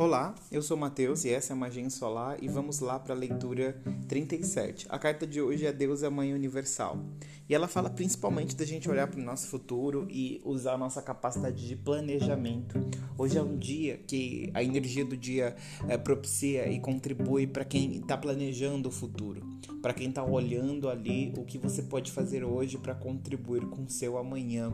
Olá, eu sou Matheus e essa é a Magia Solar e vamos lá para a leitura 37. A carta de hoje é Deus é a Mãe Universal e ela fala principalmente da gente olhar para o nosso futuro e usar a nossa capacidade de planejamento. Hoje é um dia que a energia do dia é, propicia e contribui para quem está planejando o futuro, para quem está olhando ali o que você pode fazer hoje para contribuir com o seu amanhã.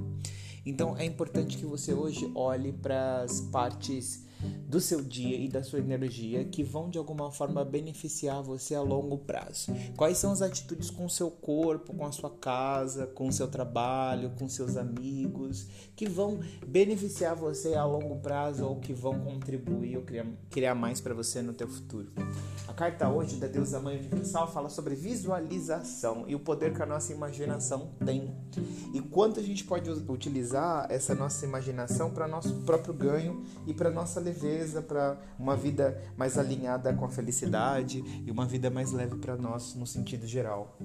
Então é importante que você hoje olhe para as partes do seu dia e da sua energia que vão de alguma forma beneficiar você a longo prazo. Quais são as atitudes com o seu corpo, com a sua casa, com o seu trabalho, com seus amigos, que vão beneficiar você a longo prazo ou que vão contribuir ou criar, criar mais para você no teu futuro. A carta hoje da deusa mãe universal fala sobre visualização e o poder que a nossa imaginação tem. E quanto a gente pode utilizar essa nossa imaginação para nosso próprio ganho e para nossa leveza, para uma vida mais alinhada com a felicidade e uma vida mais leve para nós no sentido geral.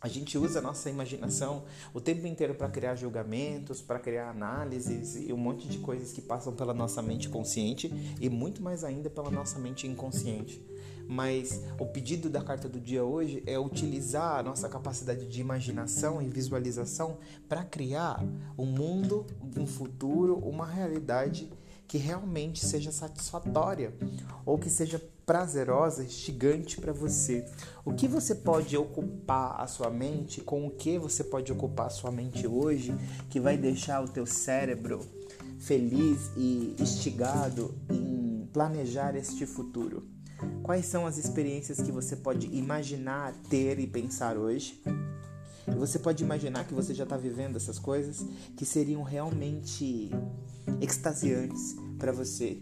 A gente usa a nossa imaginação o tempo inteiro para criar julgamentos, para criar análises e um monte de coisas que passam pela nossa mente consciente e muito mais ainda pela nossa mente inconsciente. Mas o pedido da carta do dia hoje é utilizar a nossa capacidade de imaginação e visualização para criar um mundo, um futuro, uma realidade que realmente seja satisfatória ou que seja prazerosa, instigante para você. O que você pode ocupar a sua mente, com o que você pode ocupar a sua mente hoje, que vai deixar o teu cérebro feliz e instigado em planejar este futuro? Quais são as experiências que você pode imaginar ter e pensar hoje? Você pode imaginar que você já está vivendo essas coisas que seriam realmente extasiantes para você.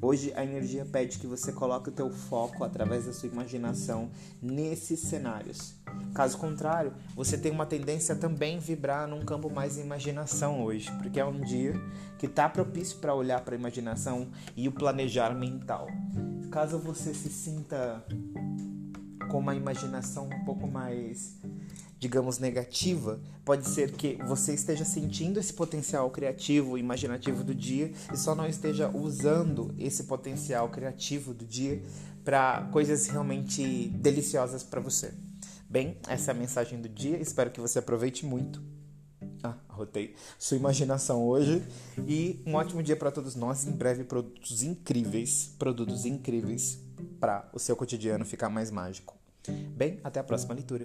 Hoje a energia pede que você coloque o teu foco através da sua imaginação nesses cenários. Caso contrário, você tem uma tendência a também vibrar num campo mais de imaginação hoje, porque é um dia que está propício para olhar para a imaginação e o planejar mental. Caso você se sinta com uma imaginação um pouco mais digamos, negativa, pode ser que você esteja sentindo esse potencial criativo, imaginativo do dia e só não esteja usando esse potencial criativo do dia para coisas realmente deliciosas para você. Bem, essa é a mensagem do dia. Espero que você aproveite muito. Ah, arrotei. Sua imaginação hoje e um ótimo dia para todos nós. Em breve, produtos incríveis, produtos incríveis para o seu cotidiano ficar mais mágico. Bem, até a próxima leitura.